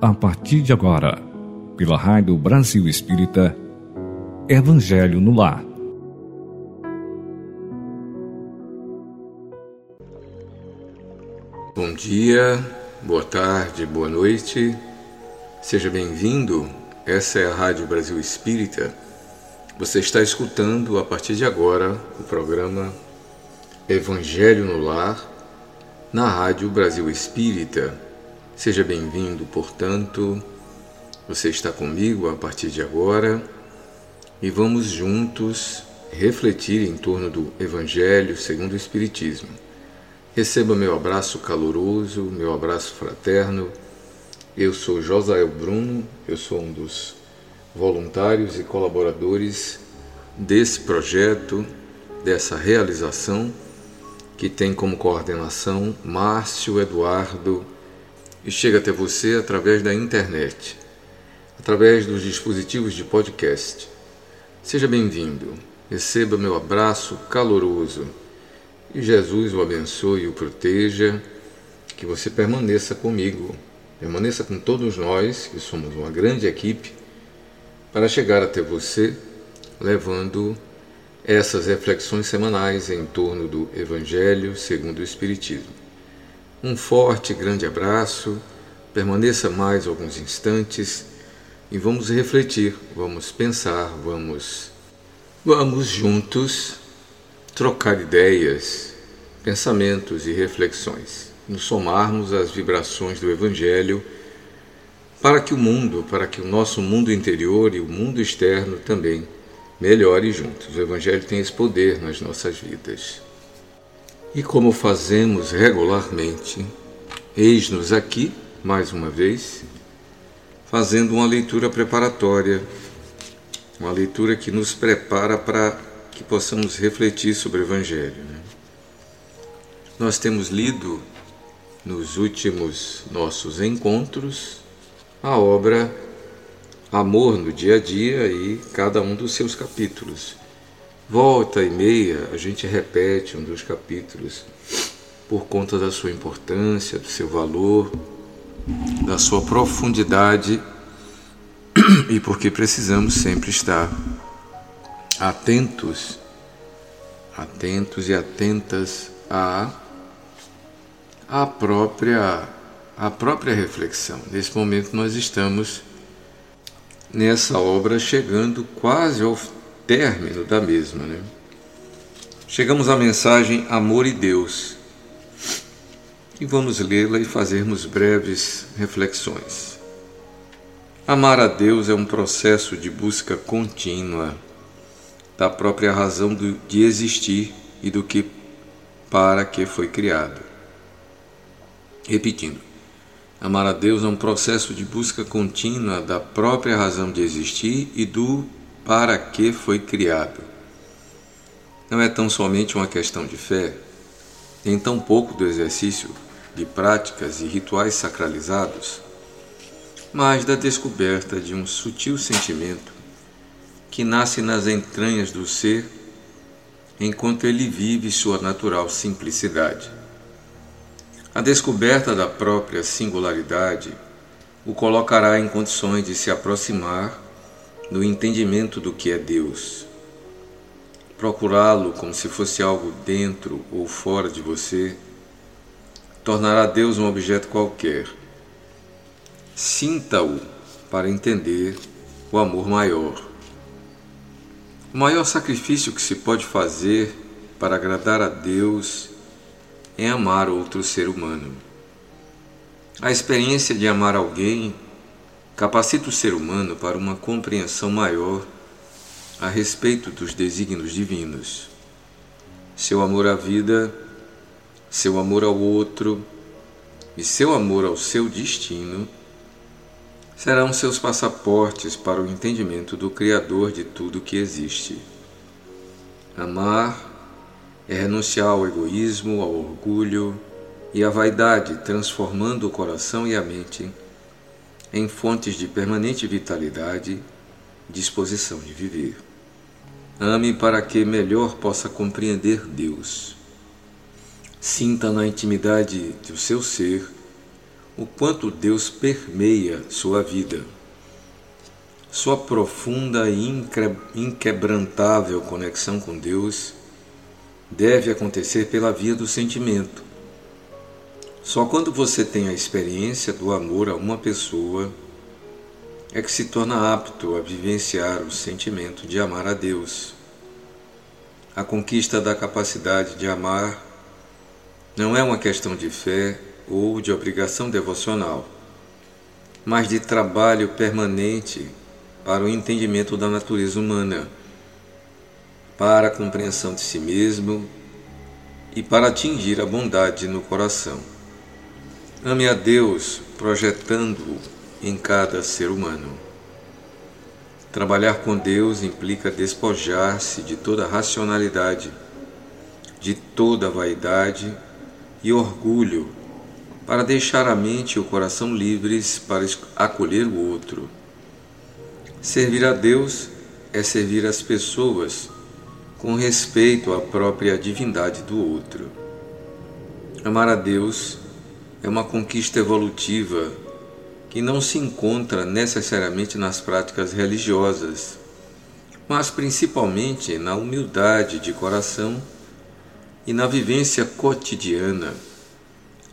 a partir de agora, pela Rádio Brasil Espírita, Evangelho no Lar. Bom dia, boa tarde, boa noite. Seja bem-vindo. Essa é a Rádio Brasil Espírita. Você está escutando a partir de agora o programa Evangelho no Lar na Rádio Brasil Espírita. Seja bem-vindo, portanto. Você está comigo a partir de agora e vamos juntos refletir em torno do Evangelho segundo o Espiritismo. Receba meu abraço caloroso, meu abraço fraterno. Eu sou Josael Bruno, eu sou um dos voluntários e colaboradores desse projeto, dessa realização, que tem como coordenação Márcio Eduardo e chega até você através da internet, através dos dispositivos de podcast. Seja bem-vindo, receba meu abraço caloroso e Jesus o abençoe e o proteja, que você permaneça comigo, permaneça com todos nós, que somos uma grande equipe, para chegar até você levando essas reflexões semanais em torno do Evangelho segundo o Espiritismo. Um forte e grande abraço, permaneça mais alguns instantes e vamos refletir, vamos pensar, vamos vamos juntos trocar ideias, pensamentos e reflexões, nos somarmos às vibrações do Evangelho para que o mundo, para que o nosso mundo interior e o mundo externo também melhore juntos. O Evangelho tem esse poder nas nossas vidas. E como fazemos regularmente, eis-nos aqui, mais uma vez, fazendo uma leitura preparatória, uma leitura que nos prepara para que possamos refletir sobre o Evangelho. Né? Nós temos lido nos últimos nossos encontros a obra Amor no Dia a Dia e cada um dos seus capítulos. Volta e meia a gente repete um dos capítulos por conta da sua importância, do seu valor, da sua profundidade e porque precisamos sempre estar atentos, atentos e atentas à, à própria à própria reflexão. Nesse momento nós estamos nessa obra chegando quase ao término da mesma, né? Chegamos à mensagem Amor e Deus. E vamos lê-la e fazermos breves reflexões. Amar a Deus é um processo de busca contínua da própria razão de existir e do que para que foi criado. Repetindo, amar a Deus é um processo de busca contínua da própria razão de existir e do para que foi criado. Não é tão somente uma questão de fé, nem tão pouco do exercício de práticas e rituais sacralizados, mas da descoberta de um sutil sentimento que nasce nas entranhas do ser enquanto ele vive sua natural simplicidade. A descoberta da própria singularidade o colocará em condições de se aproximar do entendimento do que é Deus. Procurá-lo como se fosse algo dentro ou fora de você tornará Deus um objeto qualquer. Sinta-o para entender o amor maior. O maior sacrifício que se pode fazer para agradar a Deus é amar outro ser humano. A experiência de amar alguém capacita o ser humano para uma compreensão maior a respeito dos desígnios divinos. Seu amor à vida, seu amor ao outro e seu amor ao seu destino serão seus passaportes para o entendimento do Criador de tudo que existe. Amar é renunciar ao egoísmo, ao orgulho e à vaidade, transformando o coração e a mente em fontes de permanente vitalidade disposição de viver. Ame para que melhor possa compreender Deus. Sinta na intimidade do seu ser o quanto Deus permeia sua vida. Sua profunda e inquebrantável conexão com Deus deve acontecer pela via do sentimento. Só quando você tem a experiência do amor a uma pessoa é que se torna apto a vivenciar o sentimento de amar a Deus. A conquista da capacidade de amar não é uma questão de fé ou de obrigação devocional, mas de trabalho permanente para o entendimento da natureza humana, para a compreensão de si mesmo e para atingir a bondade no coração. Ame a Deus projetando-o em cada ser humano. Trabalhar com Deus implica despojar-se de toda racionalidade, de toda vaidade e orgulho, para deixar a mente e o coração livres para acolher o outro. Servir a Deus é servir as pessoas com respeito à própria divindade do outro. Amar a Deus é uma conquista evolutiva que não se encontra necessariamente nas práticas religiosas, mas principalmente na humildade de coração e na vivência cotidiana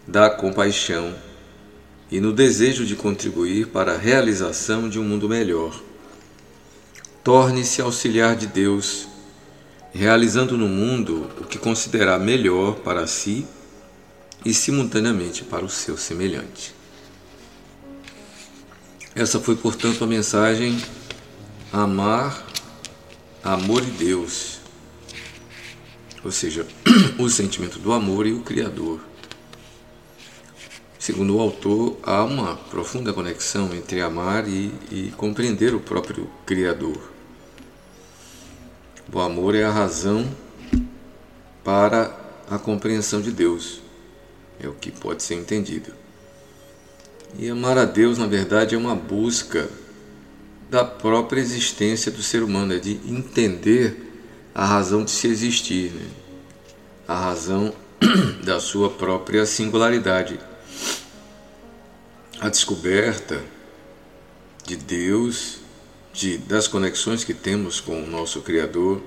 da compaixão e no desejo de contribuir para a realização de um mundo melhor. Torne-se auxiliar de Deus, realizando no mundo o que considerar melhor para si e simultaneamente para o seu semelhante. Essa foi, portanto, a mensagem Amar, Amor e Deus, ou seja, o sentimento do amor e o Criador. Segundo o autor, há uma profunda conexão entre amar e, e compreender o próprio Criador. O amor é a razão para a compreensão de Deus, é o que pode ser entendido. E amar a Deus, na verdade, é uma busca da própria existência do ser humano, é de entender a razão de se existir, né? a razão da sua própria singularidade. A descoberta de Deus, de, das conexões que temos com o nosso Criador,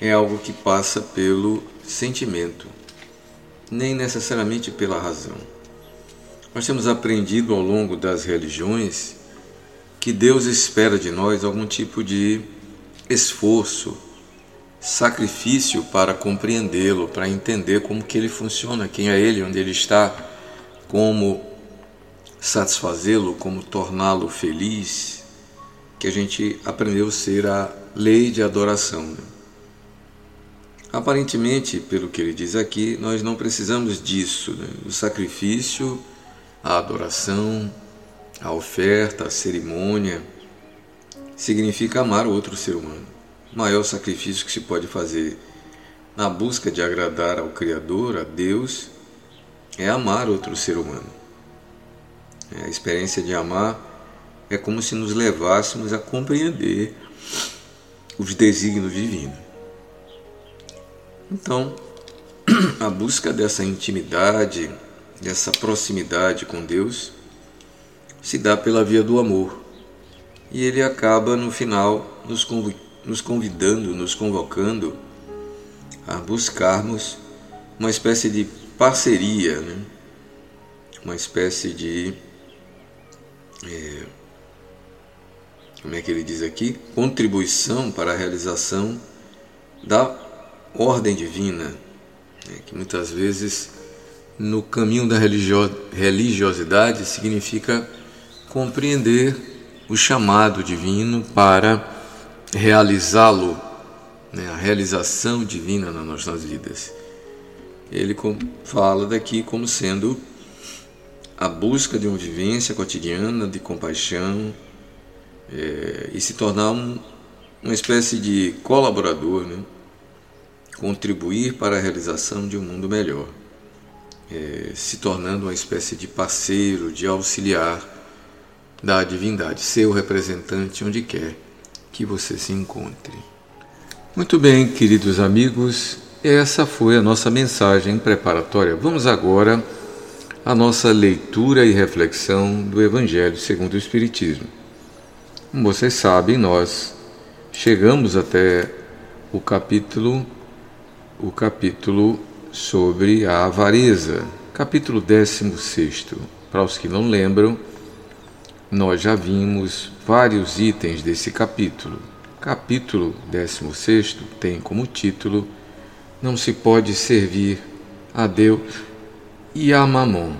é algo que passa pelo sentimento, nem necessariamente pela razão. Nós temos aprendido ao longo das religiões que Deus espera de nós algum tipo de esforço, sacrifício para compreendê-lo, para entender como que ele funciona, quem é ele, onde ele está, como satisfazê-lo, como torná-lo feliz, que a gente aprendeu a ser a lei de adoração. Né? Aparentemente, pelo que ele diz aqui, nós não precisamos disso. Né? O sacrifício a adoração, a oferta, a cerimônia, significa amar o outro ser humano. O maior sacrifício que se pode fazer na busca de agradar ao Criador, a Deus, é amar outro ser humano. A experiência de amar é como se nos levássemos a compreender os desígnios divinos. Então, a busca dessa intimidade, dessa proximidade com Deus se dá pela via do amor. E ele acaba no final nos convidando, nos convocando a buscarmos uma espécie de parceria, né? uma espécie de. É, como é que ele diz aqui? Contribuição para a realização da ordem divina, né? que muitas vezes no caminho da religiosidade significa compreender o chamado divino para realizá-lo, né, a realização divina nas nossas vidas. Ele fala daqui como sendo a busca de uma vivência cotidiana de compaixão é, e se tornar um, uma espécie de colaborador, né, contribuir para a realização de um mundo melhor é, se tornando uma espécie de parceiro, de auxiliar da divindade, seu representante onde quer que você se encontre. Muito bem, queridos amigos, essa foi a nossa mensagem preparatória. Vamos agora a nossa leitura e reflexão do Evangelho segundo o Espiritismo. Como vocês sabem, nós chegamos até o capítulo o capítulo sobre a avareza, capítulo 16. Para os que não lembram, nós já vimos vários itens desse capítulo. Capítulo 16 tem como título Não se pode servir a Deus e a Mamon,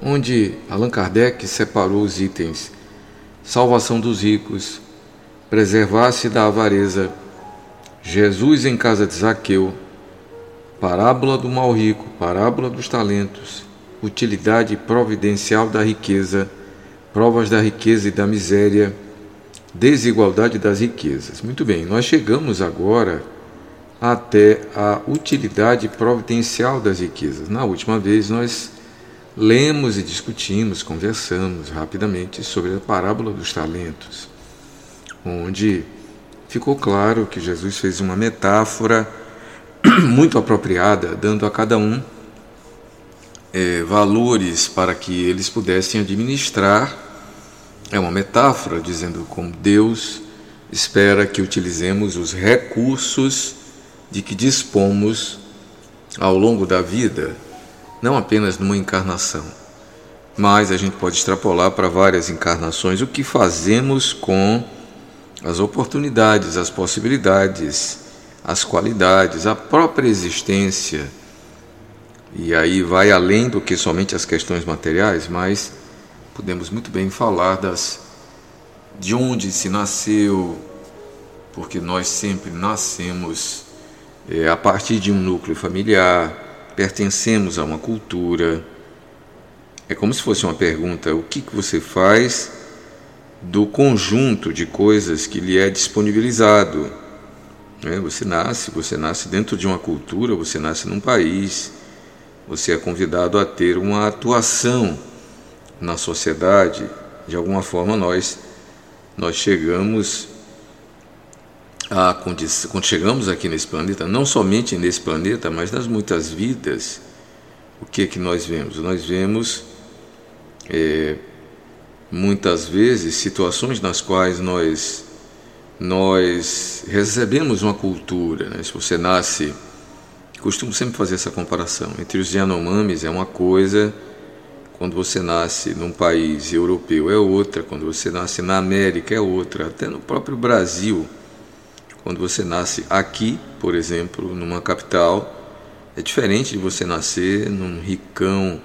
onde Allan Kardec separou os itens salvação dos ricos, preservar-se da avareza, Jesus em casa de Zaqueu, parábola do mal rico, parábola dos talentos, utilidade providencial da riqueza, provas da riqueza e da miséria, desigualdade das riquezas. Muito bem, nós chegamos agora até a utilidade providencial das riquezas. Na última vez nós lemos e discutimos, conversamos rapidamente sobre a parábola dos talentos, onde ficou claro que Jesus fez uma metáfora muito apropriada, dando a cada um é, valores para que eles pudessem administrar. É uma metáfora dizendo como Deus espera que utilizemos os recursos de que dispomos ao longo da vida, não apenas numa encarnação, mas a gente pode extrapolar para várias encarnações o que fazemos com as oportunidades, as possibilidades, as qualidades, a própria existência. E aí vai além do que somente as questões materiais, mas podemos muito bem falar das de onde se nasceu, porque nós sempre nascemos é, a partir de um núcleo familiar, pertencemos a uma cultura. É como se fosse uma pergunta: o que, que você faz do conjunto de coisas que lhe é disponibilizado? É, você nasce, você nasce dentro de uma cultura, você nasce num país, você é convidado a ter uma atuação na sociedade. De alguma forma, nós nós chegamos a quando chegamos aqui nesse planeta, não somente nesse planeta, mas nas muitas vidas, o que é que nós vemos? Nós vemos é, muitas vezes situações nas quais nós nós recebemos uma cultura. Né? Se você nasce, costumo sempre fazer essa comparação entre os Yanomamis é uma coisa, quando você nasce num país europeu é outra, quando você nasce na América é outra, até no próprio Brasil quando você nasce aqui, por exemplo, numa capital, é diferente de você nascer num ricão,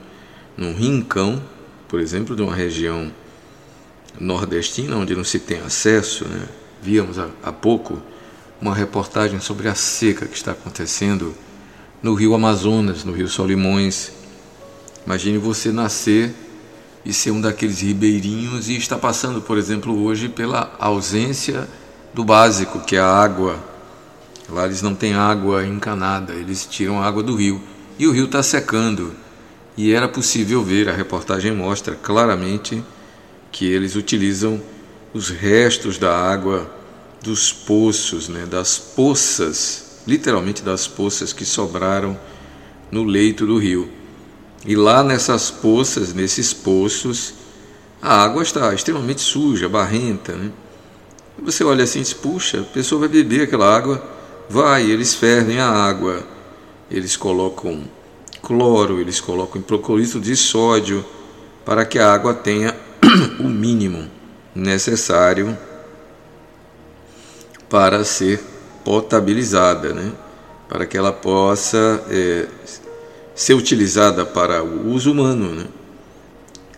num rincão, por exemplo, de uma região nordestina onde não se tem acesso. Né? Víamos há, pouco uma reportagem sobre a seca que está acontecendo no Rio Amazonas, no Rio Solimões. Imagine você nascer e ser um daqueles ribeirinhos e estar passando, por exemplo, hoje pela ausência do básico, que é a água. Lá eles não têm água encanada, eles tiram água do rio. E o rio está secando. E era possível ver, a reportagem mostra claramente que eles utilizam os restos da água dos poços, né, das poças, literalmente das poças que sobraram no leito do rio. E lá nessas poças, nesses poços, a água está extremamente suja, barrenta, né? Você olha assim e diz, puxa, a pessoa vai beber aquela água, vai, eles fervem a água, eles colocam cloro, eles colocam hipoclorito de sódio para que a água tenha o mínimo necessário para ser potabilizada, né? para que ela possa é, ser utilizada para o uso humano. Né?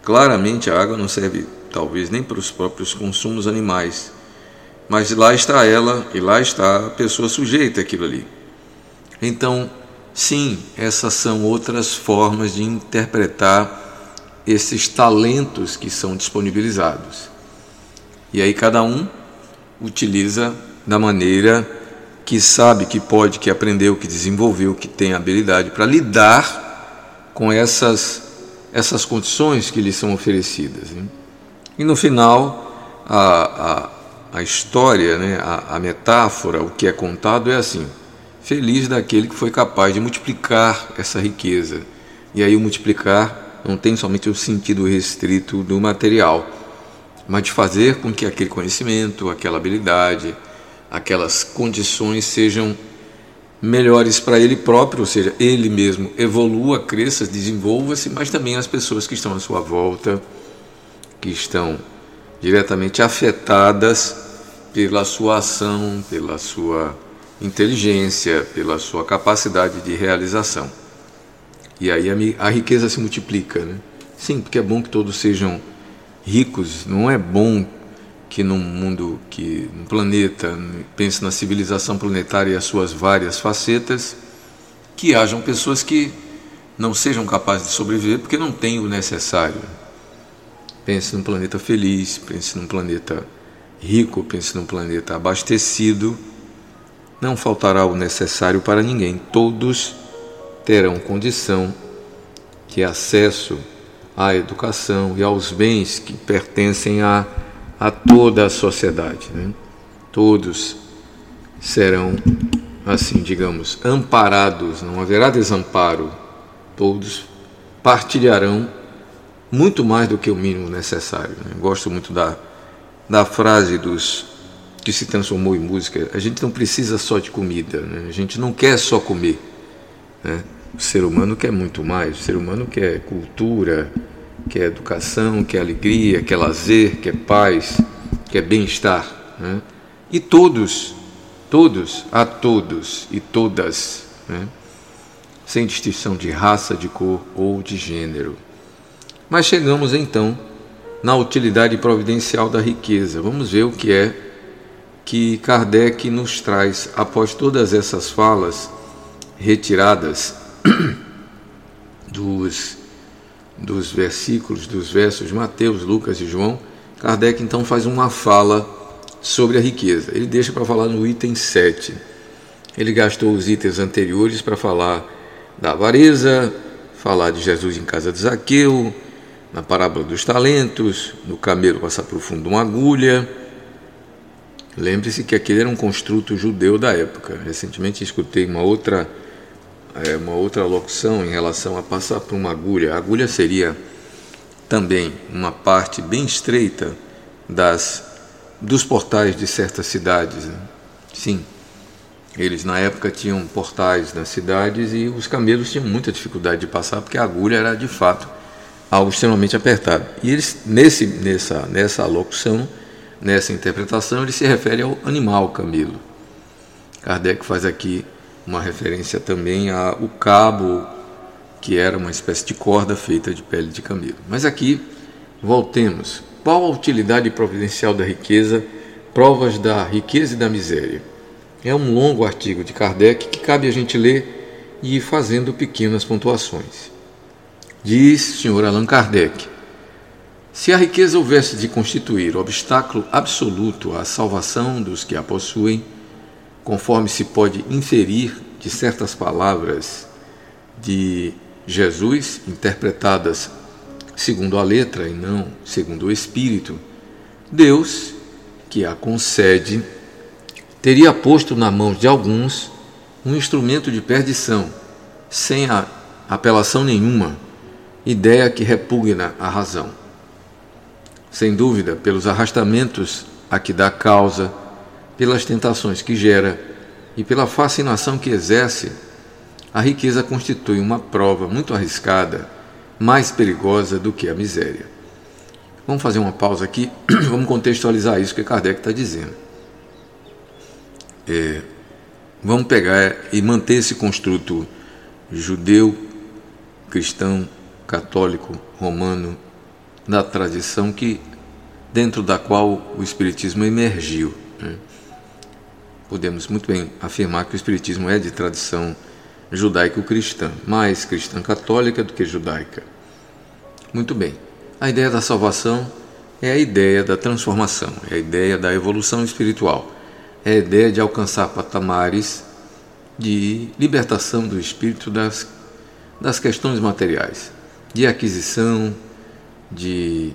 Claramente a água não serve talvez nem para os próprios consumos animais, mas lá está ela e lá está a pessoa sujeita àquilo ali. Então, sim, essas são outras formas de interpretar esses talentos que são disponibilizados. E aí cada um utiliza da maneira que sabe, que pode, que aprendeu, que desenvolveu, que tem habilidade para lidar com essas essas condições que lhe são oferecidas. E no final, a, a a história, né, a, a metáfora, o que é contado é assim: feliz daquele que foi capaz de multiplicar essa riqueza. E aí o multiplicar não tem somente o sentido restrito do material, mas de fazer com que aquele conhecimento, aquela habilidade, aquelas condições sejam melhores para ele próprio, ou seja, ele mesmo evolua, cresça, desenvolva-se, mas também as pessoas que estão à sua volta, que estão diretamente afetadas pela sua ação, pela sua inteligência, pela sua capacidade de realização. E aí a, a riqueza se multiplica, né? Sim, porque é bom que todos sejam ricos, não é bom que num mundo, que um planeta, pense na civilização planetária e as suas várias facetas, que hajam pessoas que não sejam capazes de sobreviver porque não têm o necessário. Pense num planeta feliz, pense num planeta rico, pense num planeta abastecido. Não faltará o necessário para ninguém. Todos terão condição de acesso à educação e aos bens que pertencem a a toda a sociedade. Né? Todos serão, assim, digamos, amparados, não haverá desamparo. Todos partilharão muito mais do que o mínimo necessário. Né? Gosto muito da, da frase dos que se transformou em música. A gente não precisa só de comida, né? a gente não quer só comer. Né? O ser humano quer muito mais. O ser humano quer cultura, quer educação, quer alegria, quer lazer, quer paz, quer bem-estar. Né? E todos, todos, a todos e todas, né? sem distinção de raça, de cor ou de gênero. Mas chegamos então na utilidade providencial da riqueza. Vamos ver o que é que Kardec nos traz após todas essas falas retiradas dos dos versículos, dos versos de Mateus, Lucas e João, Kardec então faz uma fala sobre a riqueza. Ele deixa para falar no item 7. Ele gastou os itens anteriores para falar da avareza, falar de Jesus em casa de Zaqueu, na parábola dos talentos, no camelo passar por fundo de uma agulha. Lembre-se que aquele era um construto judeu da época. Recentemente escutei uma outra é, uma outra locução em relação a passar por uma agulha. A agulha seria também uma parte bem estreita das dos portais de certas cidades. Né? Sim, eles na época tinham portais nas cidades e os camelos tinham muita dificuldade de passar porque a agulha era de fato algo extremamente apertado. E eles nesse nessa nessa locução, nessa interpretação, ele se refere ao animal camelo. Kardec faz aqui uma referência também ao cabo, que era uma espécie de corda feita de pele de camelo. Mas aqui, voltemos. Qual a utilidade providencial da riqueza? Provas da riqueza e da miséria. É um longo artigo de Kardec que cabe a gente ler e ir fazendo pequenas pontuações. Diz Sr. Allan Kardec: se a riqueza houvesse de constituir obstáculo absoluto à salvação dos que a possuem, conforme se pode inferir de certas palavras de Jesus, interpretadas segundo a letra e não segundo o Espírito, Deus, que a concede, teria posto na mão de alguns um instrumento de perdição, sem apelação nenhuma, ideia que repugna a razão. Sem dúvida, pelos arrastamentos a que dá causa, pelas tentações que gera e pela fascinação que exerce, a riqueza constitui uma prova muito arriscada, mais perigosa do que a miséria. Vamos fazer uma pausa aqui, vamos contextualizar isso que Kardec está dizendo. É, vamos pegar e manter esse construto judeu, cristão, católico, romano, da tradição que dentro da qual o espiritismo emergiu. Né? Podemos muito bem afirmar que o Espiritismo é de tradição judaico-cristã, mais cristã católica do que judaica. Muito bem. A ideia da salvação é a ideia da transformação, é a ideia da evolução espiritual, é a ideia de alcançar patamares de libertação do espírito das, das questões materiais, de aquisição de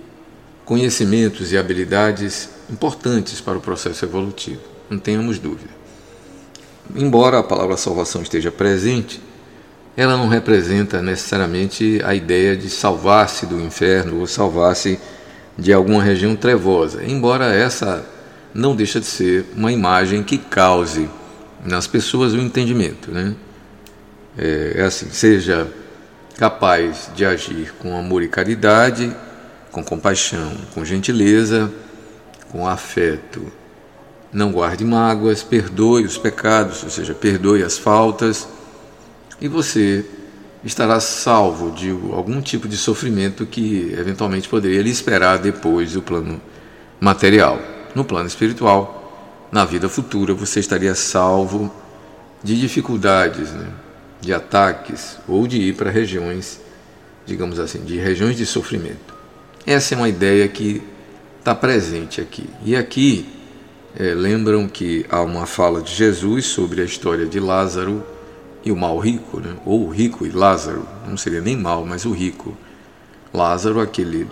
conhecimentos e habilidades importantes para o processo evolutivo não tenhamos dúvida. Embora a palavra salvação esteja presente ela não representa necessariamente a ideia de salvar-se do inferno ou salvar-se de alguma região trevosa, embora essa não deixa de ser uma imagem que cause nas pessoas o entendimento. Né? É, é assim, seja capaz de agir com amor e caridade, com compaixão, com gentileza, com afeto. Não guarde mágoas, perdoe os pecados, ou seja, perdoe as faltas, e você estará salvo de algum tipo de sofrimento que eventualmente poderia lhe esperar depois do plano material. No plano espiritual, na vida futura, você estaria salvo de dificuldades, né? de ataques ou de ir para regiões, digamos assim, de regiões de sofrimento. Essa é uma ideia que está presente aqui. E aqui é, lembram que há uma fala de Jesus sobre a história de Lázaro e o mal rico, né? ou o rico e Lázaro, não seria nem mal, mas o rico. Lázaro, aquele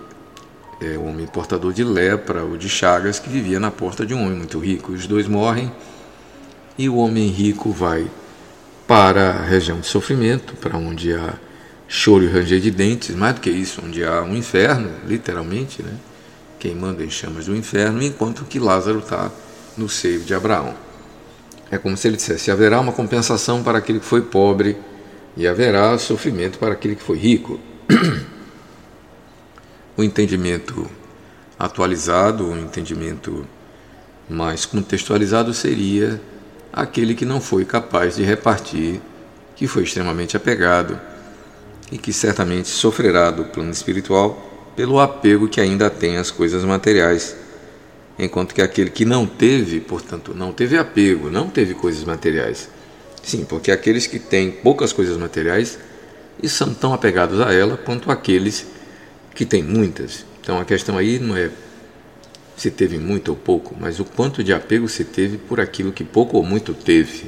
é, homem portador de lepra ou de chagas que vivia na porta de um homem muito rico. Os dois morrem e o homem rico vai para a região de sofrimento, para onde há choro e ranger de dentes, mais do que isso, onde há um inferno, literalmente, né? queimando em chamas do inferno, enquanto que Lázaro está no seio de Abraão. É como se ele dissesse: haverá uma compensação para aquele que foi pobre e haverá sofrimento para aquele que foi rico. o entendimento atualizado, o entendimento mais contextualizado seria aquele que não foi capaz de repartir, que foi extremamente apegado e que certamente sofrerá do plano espiritual pelo apego que ainda tem às coisas materiais, enquanto que aquele que não teve, portanto, não teve apego, não teve coisas materiais. Sim, porque aqueles que têm poucas coisas materiais e são tão apegados a ela quanto aqueles que têm muitas. Então a questão aí não é se teve muito ou pouco, mas o quanto de apego se teve por aquilo que pouco ou muito teve.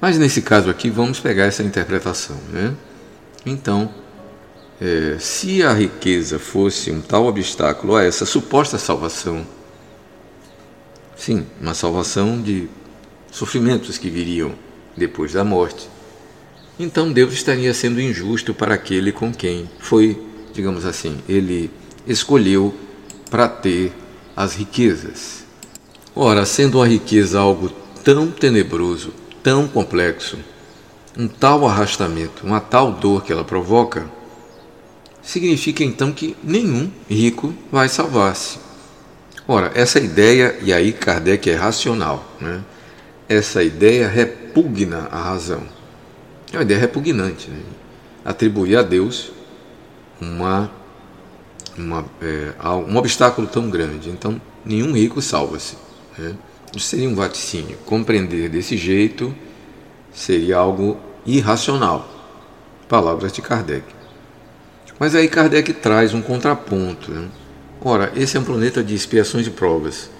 Mas nesse caso aqui, vamos pegar essa interpretação. Né? Então, é, se a riqueza fosse um tal obstáculo a essa suposta salvação, sim, uma salvação de sofrimentos que viriam depois da morte, então Deus estaria sendo injusto para aquele com quem foi, digamos assim, ele escolheu para ter as riquezas. Ora, sendo a riqueza algo tão tenebroso, tão complexo, um tal arrastamento, uma tal dor que ela provoca, significa então que nenhum rico vai salvar-se. Ora, essa ideia, e aí Kardec é racional, né? essa ideia repugna a razão. É uma ideia repugnante. Né? Atribuir a Deus uma uma, é, um obstáculo tão grande. Então, nenhum rico salva-se. Né? Isso seria um vaticínio. Compreender desse jeito seria algo irracional. Palavras de Kardec. Mas aí Kardec traz um contraponto. Né? Ora, esse é um planeta de expiações e provas.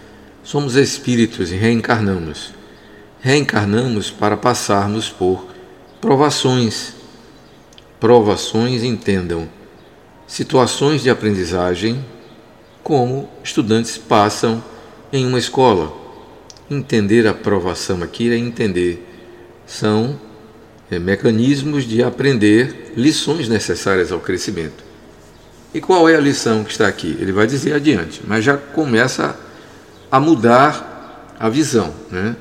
Somos espíritos e reencarnamos. Reencarnamos para passarmos por provações. Provações, entendam, situações de aprendizagem como estudantes passam em uma escola. Entender a aprovação aqui é entender. São é, mecanismos de aprender lições necessárias ao crescimento. E qual é a lição que está aqui? Ele vai dizer adiante, mas já começa a mudar a visão. Né?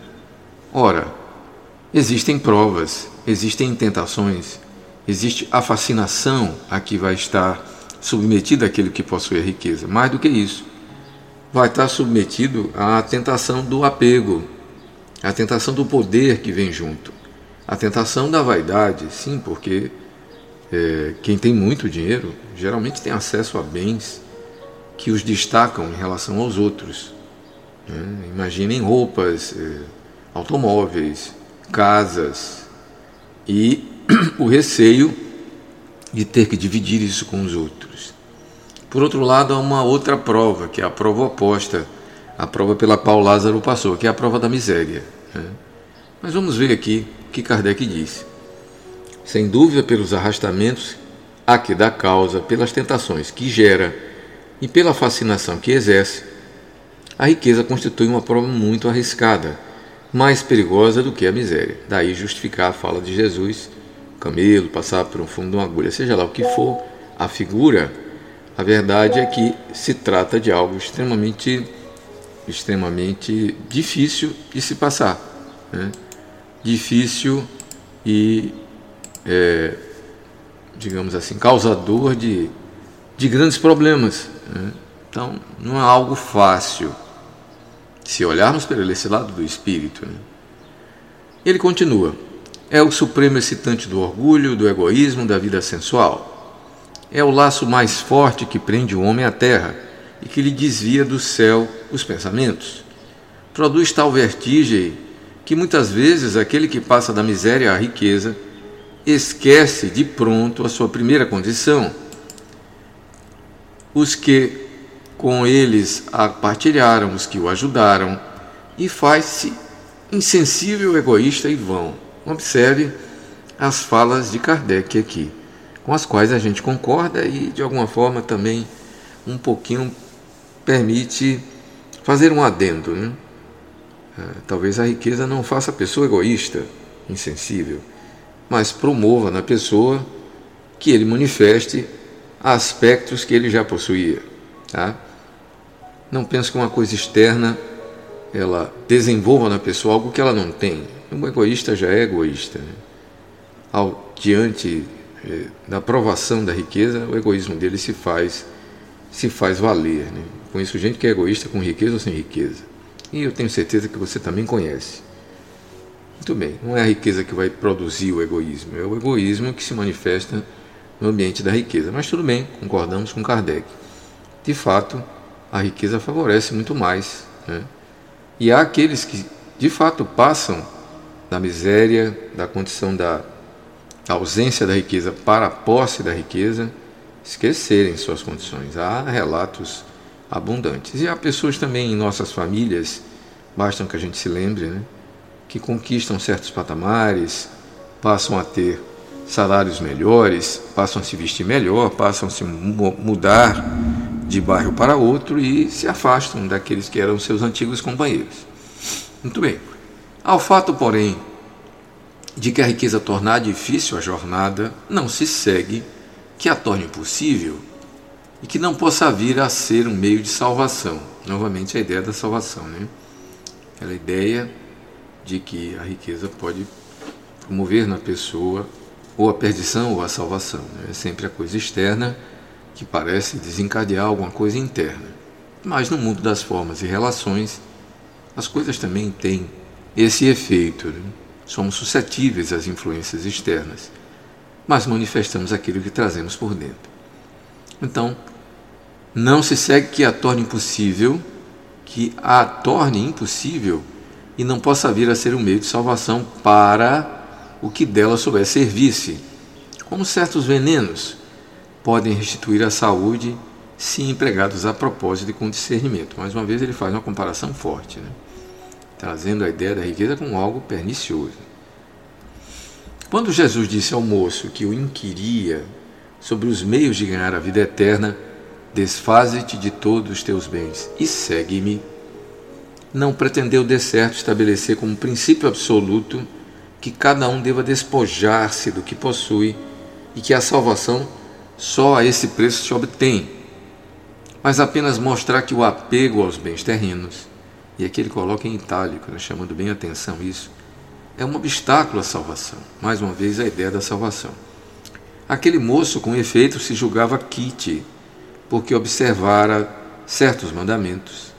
Ora, existem provas, existem tentações, existe a fascinação a que vai estar submetido àquele que possui a riqueza. Mais do que isso, vai estar submetido à tentação do apego, à tentação do poder que vem junto, à tentação da vaidade, sim, porque é, quem tem muito dinheiro geralmente tem acesso a bens que os destacam em relação aos outros. Né? Imaginem roupas, é, automóveis, casas e o receio de ter que dividir isso com os outros. Por outro lado, há uma outra prova, que é a prova oposta, a prova pela qual Lázaro passou, que é a prova da miséria. Né? Mas vamos ver aqui que Kardec diz. Sem dúvida, pelos arrastamentos a que dá causa, pelas tentações que gera e pela fascinação que exerce, a riqueza constitui uma prova muito arriscada, mais perigosa do que a miséria. Daí justificar a fala de Jesus, camelo, passar por um fundo de uma agulha, seja lá o que for, a figura, a verdade é que se trata de algo extremamente, extremamente difícil de se passar. Né? Difícil e, é, digamos assim, causador de, de grandes problemas. Né? Então, não é algo fácil se olharmos para esse lado do espírito. Né? Ele continua: é o supremo excitante do orgulho, do egoísmo, da vida sensual. É o laço mais forte que prende o homem à terra e que lhe desvia do céu os pensamentos. Produz tal vertigem que muitas vezes aquele que passa da miséria à riqueza esquece de pronto a sua primeira condição. Os que com eles a partilharam os que o ajudaram, e faz-se insensível, egoísta e vão. Observe as falas de Kardec aqui, com as quais a gente concorda e de alguma forma também um pouquinho permite fazer um adendo. Né? É, talvez a riqueza não faça a pessoa egoísta, insensível, mas promova na pessoa que ele manifeste aspectos que ele já possuía. Tá? Não penso que uma coisa externa ela desenvolva na pessoa algo que ela não tem. Um egoísta já é egoísta. Né? Ao, diante eh, da provação da riqueza, o egoísmo dele se faz se faz valer. Né? Conheço gente que é egoísta com riqueza ou sem riqueza. E eu tenho certeza que você também conhece. Muito bem, não é a riqueza que vai produzir o egoísmo, é o egoísmo que se manifesta no ambiente da riqueza. Mas tudo bem, concordamos com Kardec. De fato, a riqueza favorece muito mais. Né? E há aqueles que, de fato, passam da miséria, da condição da ausência da riqueza para a posse da riqueza, esquecerem suas condições. Há relatos abundantes. E há pessoas também em nossas famílias, bastam que a gente se lembre, né? que conquistam certos patamares, passam a ter salários melhores, passam a se vestir melhor, passam a se mudar de bairro para outro e se afastam daqueles que eram seus antigos companheiros. Muito bem. Ao fato, porém, de que a riqueza tornar difícil a jornada, não se segue que a torne possível e que não possa vir a ser um meio de salvação. Novamente a ideia da salvação, né? Aquela ideia de que a riqueza pode promover na pessoa ou a perdição ou a salvação. Né? É sempre a coisa externa que parece desencadear alguma coisa interna. Mas no mundo das formas e relações, as coisas também têm esse efeito. Né? Somos suscetíveis às influências externas, mas manifestamos aquilo que trazemos por dentro. Então, não se segue que a torne impossível, que a torne impossível e não possa vir a ser um meio de salvação para o que dela souber servir-se, como certos venenos podem restituir a saúde se empregados a propósito e com discernimento. Mais uma vez, ele faz uma comparação forte, né? trazendo a ideia da riqueza como algo pernicioso. Quando Jesus disse ao moço que o inquiria sobre os meios de ganhar a vida eterna, desfaze-te de todos os teus bens e segue-me, não pretendeu de certo estabelecer como princípio absoluto que cada um deva despojar-se do que possui e que a salvação só a esse preço se obtém, mas apenas mostrar que o apego aos bens terrenos, e aqui ele coloca em itálico, né, chamando bem a atenção isso, é um obstáculo à salvação. Mais uma vez, a ideia da salvação. Aquele moço, com efeito, se julgava quite, porque observara certos mandamentos,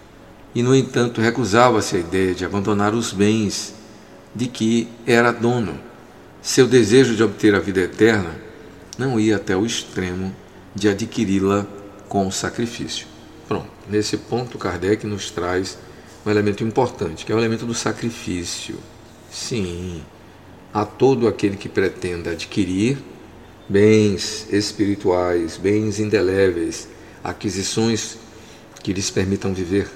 e, no entanto, recusava-se a ideia de abandonar os bens de que era dono. Seu desejo de obter a vida eterna não ia até o extremo de adquiri-la com sacrifício. Pronto, nesse ponto Kardec nos traz um elemento importante, que é o elemento do sacrifício. Sim, a todo aquele que pretenda adquirir bens espirituais, bens indeléveis, aquisições que lhes permitam viver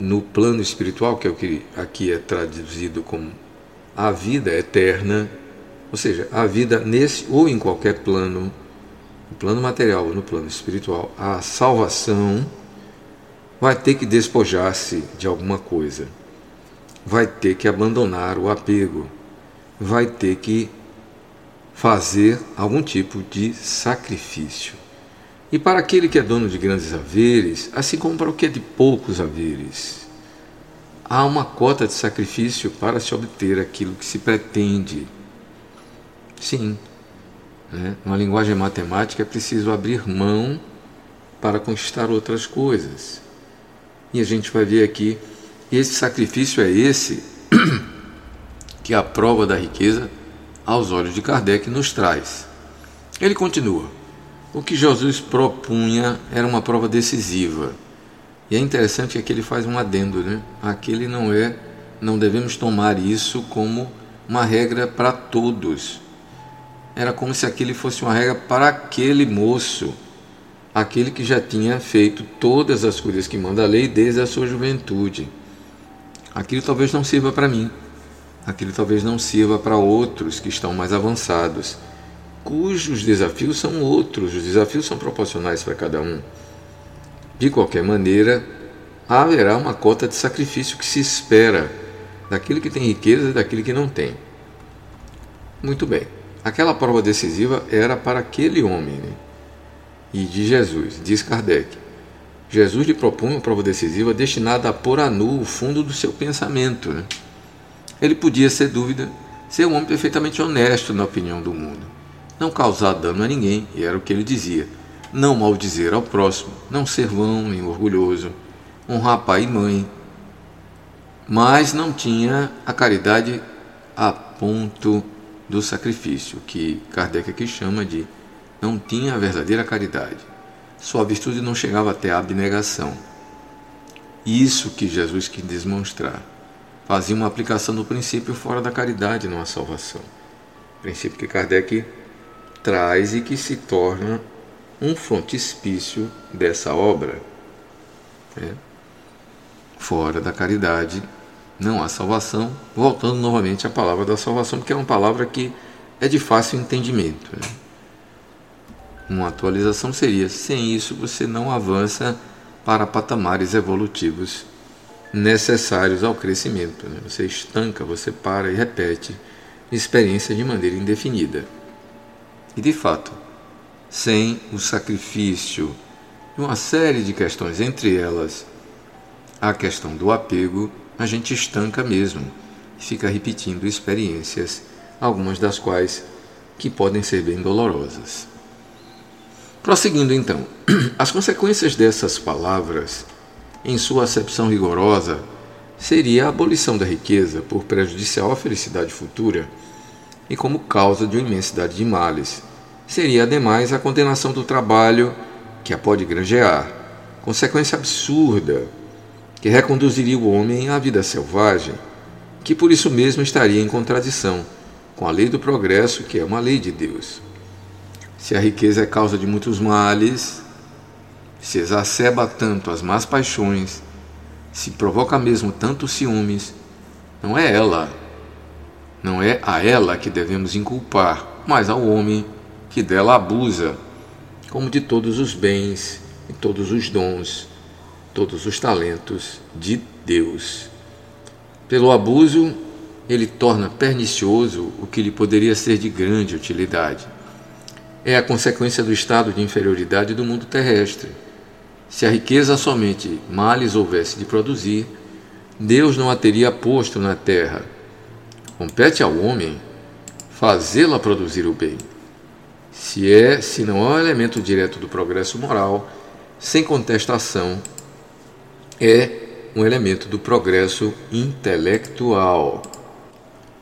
no plano espiritual, que é o que aqui é traduzido como a vida eterna, ou seja, a vida nesse ou em qualquer plano, no plano material ou no plano espiritual, a salvação vai ter que despojar-se de alguma coisa. vai ter que abandonar o apego, vai ter que fazer algum tipo de sacrifício. E para aquele que é dono de grandes haveres, assim como para o que é de poucos haveres, há uma cota de sacrifício para se obter aquilo que se pretende. Sim, né? uma linguagem matemática é preciso abrir mão para conquistar outras coisas. E a gente vai ver aqui, esse sacrifício é esse que a prova da riqueza, aos olhos de Kardec, nos traz. Ele continua. O que Jesus propunha era uma prova decisiva. E é interessante que ele faz um adendo, né? Aquele não é, não devemos tomar isso como uma regra para todos. Era como se aquele fosse uma regra para aquele moço, aquele que já tinha feito todas as coisas que manda a lei desde a sua juventude. Aquilo talvez não sirva para mim, aquilo talvez não sirva para outros que estão mais avançados cujos desafios são outros, os desafios são proporcionais para cada um. De qualquer maneira, haverá uma cota de sacrifício que se espera daquele que tem riqueza e daquele que não tem. Muito bem, aquela prova decisiva era para aquele homem né? e de Jesus, diz Kardec. Jesus lhe propõe uma prova decisiva destinada a pôr a nu o fundo do seu pensamento. Né? Ele podia, sem dúvida, ser um homem perfeitamente honesto na opinião do mundo não causar dano a ninguém, e era o que ele dizia. Não maldizer ao próximo, não ser vão nem orgulhoso, honrar pai e mãe. Mas não tinha a caridade a ponto do sacrifício, que Kardec aqui chama de não tinha a verdadeira caridade. Sua virtude não chegava até a abnegação. Isso que Jesus quis demonstrar. Fazia uma aplicação do princípio fora da caridade, não a salvação. Princípio que Kardec traz e que se torna um frontispício dessa obra. Né? Fora da caridade não há salvação. Voltando novamente à palavra da salvação, porque é uma palavra que é de fácil entendimento. Né? Uma atualização seria: sem isso você não avança para patamares evolutivos necessários ao crescimento. Né? Você estanca, você para e repete experiência de maneira indefinida. E de fato, sem o sacrifício de uma série de questões, entre elas a questão do apego, a gente estanca mesmo e fica repetindo experiências, algumas das quais que podem ser bem dolorosas. Prosseguindo então, as consequências dessas palavras, em sua acepção rigorosa, seria a abolição da riqueza por prejudicial à felicidade futura e como causa de uma imensidade de males, seria ademais a condenação do trabalho que a pode granjear, consequência absurda que reconduziria o homem à vida selvagem, que por isso mesmo estaria em contradição com a lei do progresso, que é uma lei de Deus. Se a riqueza é causa de muitos males, se exacerba tanto as más paixões, se provoca mesmo tantos ciúmes, não é ela, não é a ela que devemos inculpar, mas ao homem que dela abusa, como de todos os bens e todos os dons, todos os talentos de Deus. Pelo abuso, ele torna pernicioso o que lhe poderia ser de grande utilidade. É a consequência do estado de inferioridade do mundo terrestre. Se a riqueza somente males houvesse de produzir, Deus não a teria posto na terra. Compete ao homem fazê-la produzir o bem se é, se não é um elemento direto do progresso moral, sem contestação, é um elemento do progresso intelectual.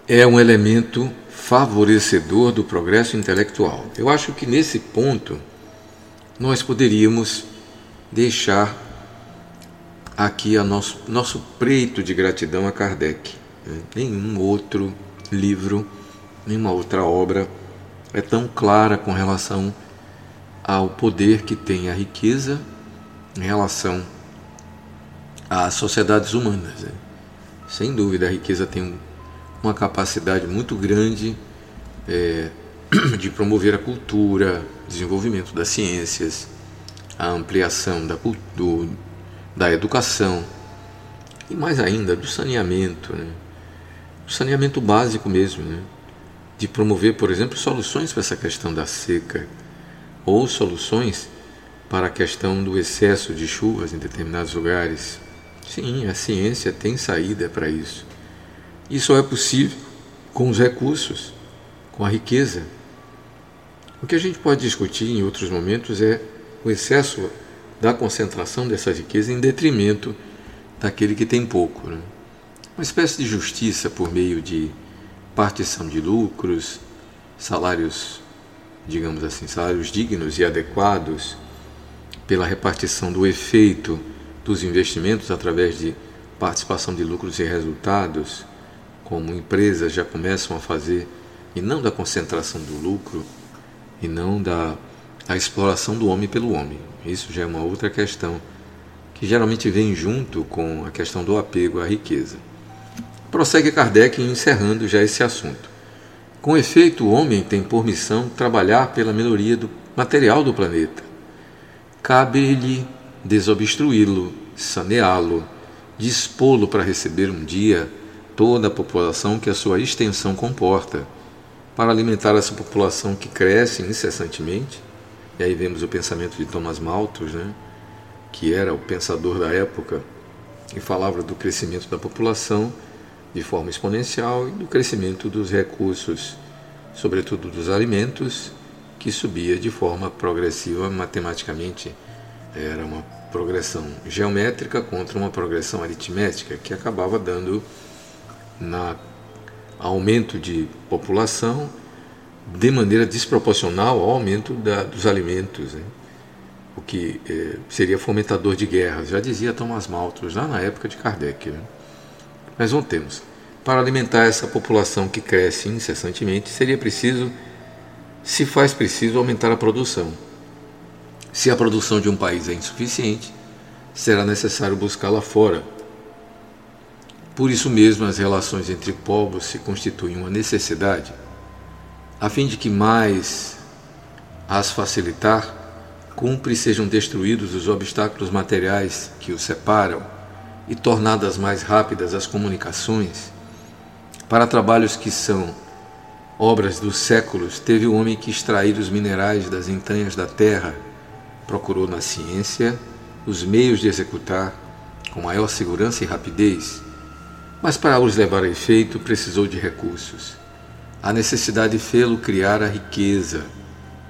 É um elemento favorecedor do progresso intelectual. Eu acho que nesse ponto nós poderíamos deixar aqui a nosso, nosso preito de gratidão a Kardec. Né? Nenhum outro livro, nenhuma outra obra é tão clara com relação ao poder que tem a riqueza em relação às sociedades humanas. Né? Sem dúvida, a riqueza tem uma capacidade muito grande é, de promover a cultura, desenvolvimento das ciências, a ampliação da, do, da educação, e mais ainda do saneamento, né? do saneamento básico mesmo, né? de promover, por exemplo, soluções para essa questão da seca ou soluções para a questão do excesso de chuvas em determinados lugares. Sim, a ciência tem saída para isso. Isso é possível com os recursos, com a riqueza. O que a gente pode discutir em outros momentos é o excesso da concentração dessa riqueza em detrimento daquele que tem pouco. Né? Uma espécie de justiça por meio de partição de lucros, salários, digamos assim, salários dignos e adequados, pela repartição do efeito dos investimentos através de participação de lucros e resultados, como empresas já começam a fazer, e não da concentração do lucro, e não da a exploração do homem pelo homem. Isso já é uma outra questão que geralmente vem junto com a questão do apego à riqueza. Prossegue Kardec encerrando já esse assunto. Com efeito, o homem tem por missão trabalhar pela melhoria do material do planeta. Cabe-lhe desobstruí-lo, saneá-lo, dispô-lo para receber um dia toda a população que a sua extensão comporta, para alimentar essa população que cresce incessantemente. E aí vemos o pensamento de Thomas Malthus, né? que era o pensador da época e falava do crescimento da população de forma exponencial e do crescimento dos recursos, sobretudo dos alimentos, que subia de forma progressiva matematicamente. Era uma progressão geométrica contra uma progressão aritmética que acabava dando na aumento de população de maneira desproporcional ao aumento da, dos alimentos, né? o que eh, seria fomentador de guerras, já dizia Thomas Malthus lá na época de Kardec. Né? Mas voltemos. Para alimentar essa população que cresce incessantemente, seria preciso, se faz preciso, aumentar a produção. Se a produção de um país é insuficiente, será necessário buscá-la fora. Por isso mesmo, as relações entre povos se constituem uma necessidade, a fim de que mais as facilitar, cumpre sejam destruídos os obstáculos materiais que os separam e tornadas mais rápidas as comunicações, para trabalhos que são obras dos séculos, teve o homem que extrair os minerais das entranhas da terra, procurou na ciência os meios de executar com maior segurança e rapidez, mas para os levar a efeito precisou de recursos. A necessidade fê-lo criar a riqueza,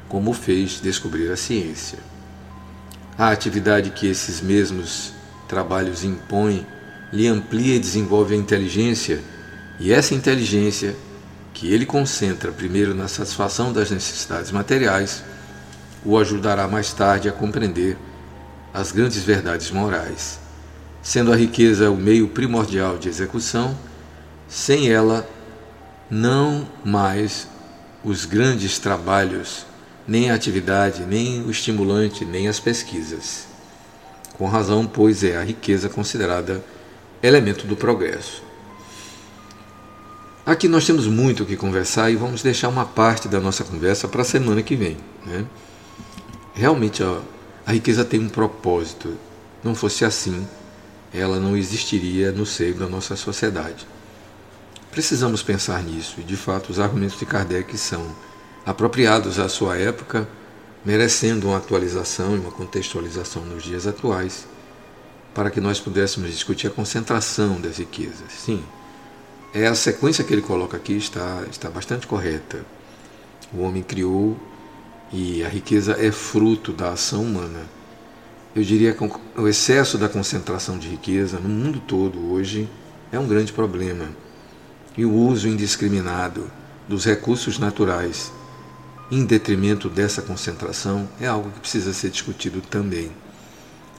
como fez descobrir a ciência. A atividade que esses mesmos trabalhos impõem lhe amplia e desenvolve a inteligência, e essa inteligência, que ele concentra primeiro na satisfação das necessidades materiais, o ajudará mais tarde a compreender as grandes verdades morais. Sendo a riqueza o meio primordial de execução, sem ela, não mais os grandes trabalhos, nem a atividade, nem o estimulante, nem as pesquisas. Com razão, pois é a riqueza considerada elemento do progresso. Aqui nós temos muito o que conversar e vamos deixar uma parte da nossa conversa para a semana que vem. Né? Realmente ó, a riqueza tem um propósito. Não fosse assim, ela não existiria no seio da nossa sociedade. Precisamos pensar nisso e, de fato, os argumentos de Kardec são apropriados à sua época merecendo uma atualização e uma contextualização nos dias atuais, para que nós pudéssemos discutir a concentração das riquezas. Sim, é a sequência que ele coloca aqui está, está bastante correta. O homem criou e a riqueza é fruto da ação humana. Eu diria que o excesso da concentração de riqueza no mundo todo hoje é um grande problema. E o uso indiscriminado dos recursos naturais em detrimento dessa concentração é algo que precisa ser discutido também.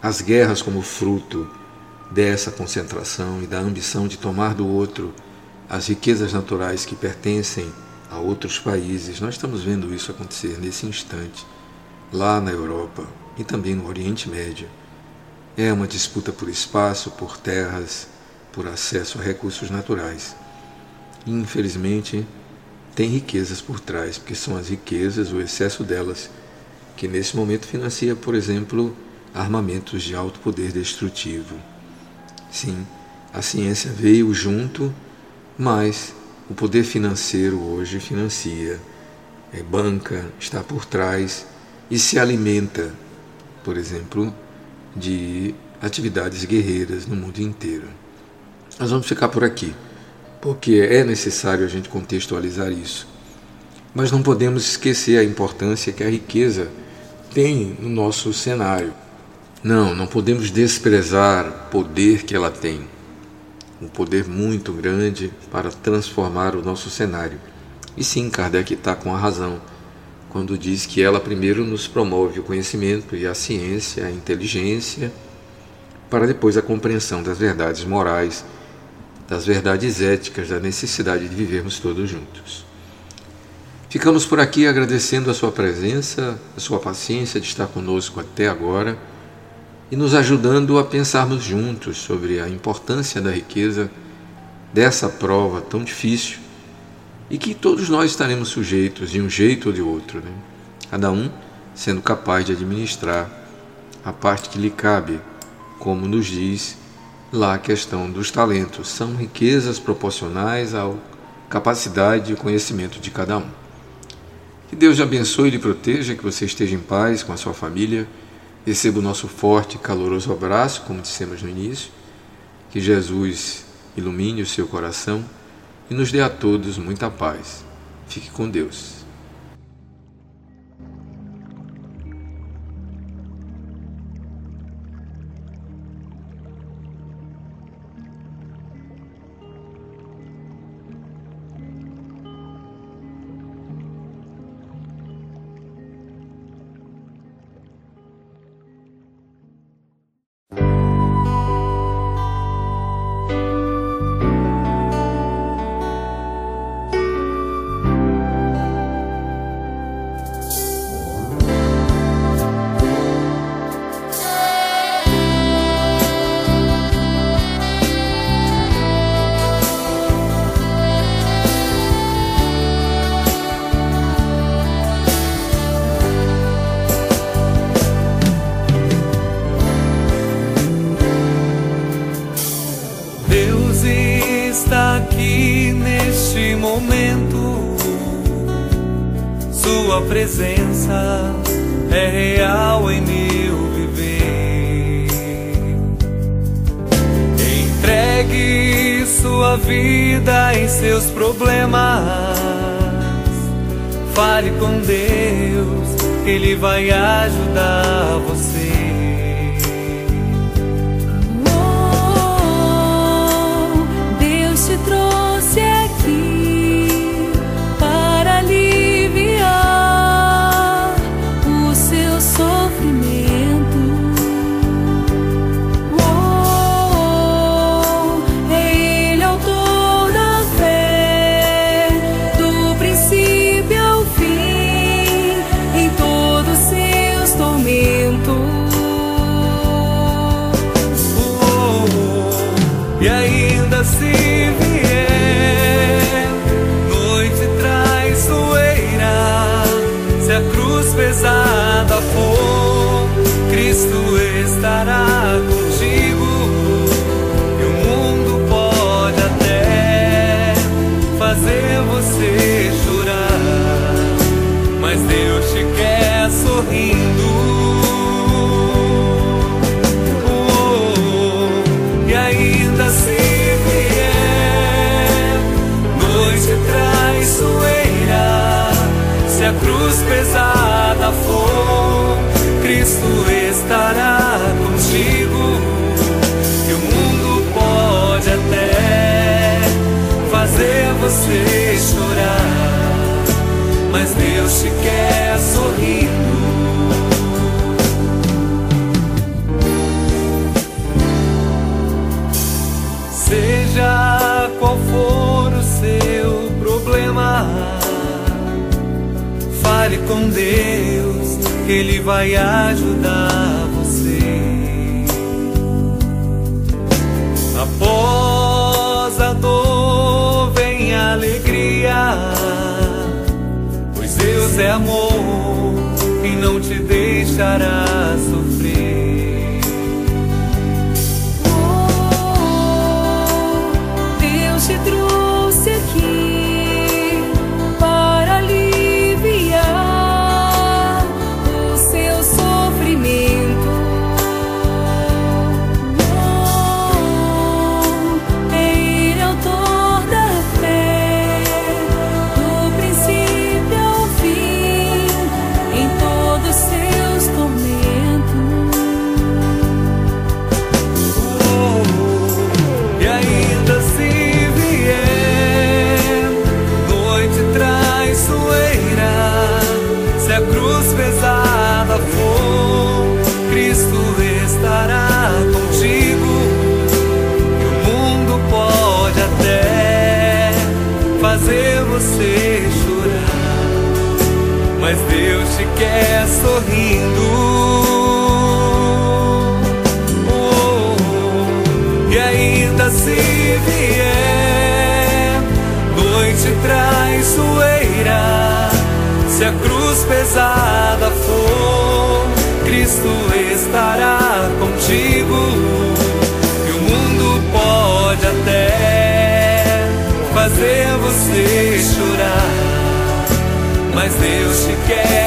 As guerras, como fruto dessa concentração e da ambição de tomar do outro as riquezas naturais que pertencem a outros países, nós estamos vendo isso acontecer nesse instante, lá na Europa e também no Oriente Médio. É uma disputa por espaço, por terras, por acesso a recursos naturais. E, infelizmente, tem riquezas por trás, porque são as riquezas, o excesso delas, que nesse momento financia, por exemplo, armamentos de alto poder destrutivo. Sim, A ciência veio junto, mas o poder financeiro hoje financia, é, banca, está por trás e se alimenta, por exemplo, de atividades guerreiras no mundo inteiro. Nós vamos ficar por aqui, porque é necessário a gente contextualizar isso. Mas não podemos esquecer a importância que a riqueza tem no nosso cenário. Não, não podemos desprezar o poder que ela tem. Um poder muito grande para transformar o nosso cenário. E sim, Kardec está com a razão quando diz que ela primeiro nos promove o conhecimento e a ciência, a inteligência, para depois a compreensão das verdades morais, das verdades éticas, da necessidade de vivermos todos juntos. Ficamos por aqui agradecendo a sua presença, a sua paciência de estar conosco até agora e nos ajudando a pensarmos juntos sobre a importância da riqueza dessa prova tão difícil e que todos nós estaremos sujeitos de um jeito ou de outro, né? cada um sendo capaz de administrar a parte que lhe cabe, como nos diz lá a questão dos talentos, são riquezas proporcionais à capacidade e conhecimento de cada um. Que Deus te abençoe e lhe proteja, que você esteja em paz com a sua família. Receba o nosso forte e caloroso abraço, como dissemos no início. Que Jesus ilumine o seu coração e nos dê a todos muita paz. Fique com Deus. Presença é real em meu viver. Entregue sua vida em seus problemas. Fale com Deus, Ele vai ajudar é amor e não te deixará pesada for, Cristo estará contigo. E o mundo pode até fazer você chorar mas Deus te quer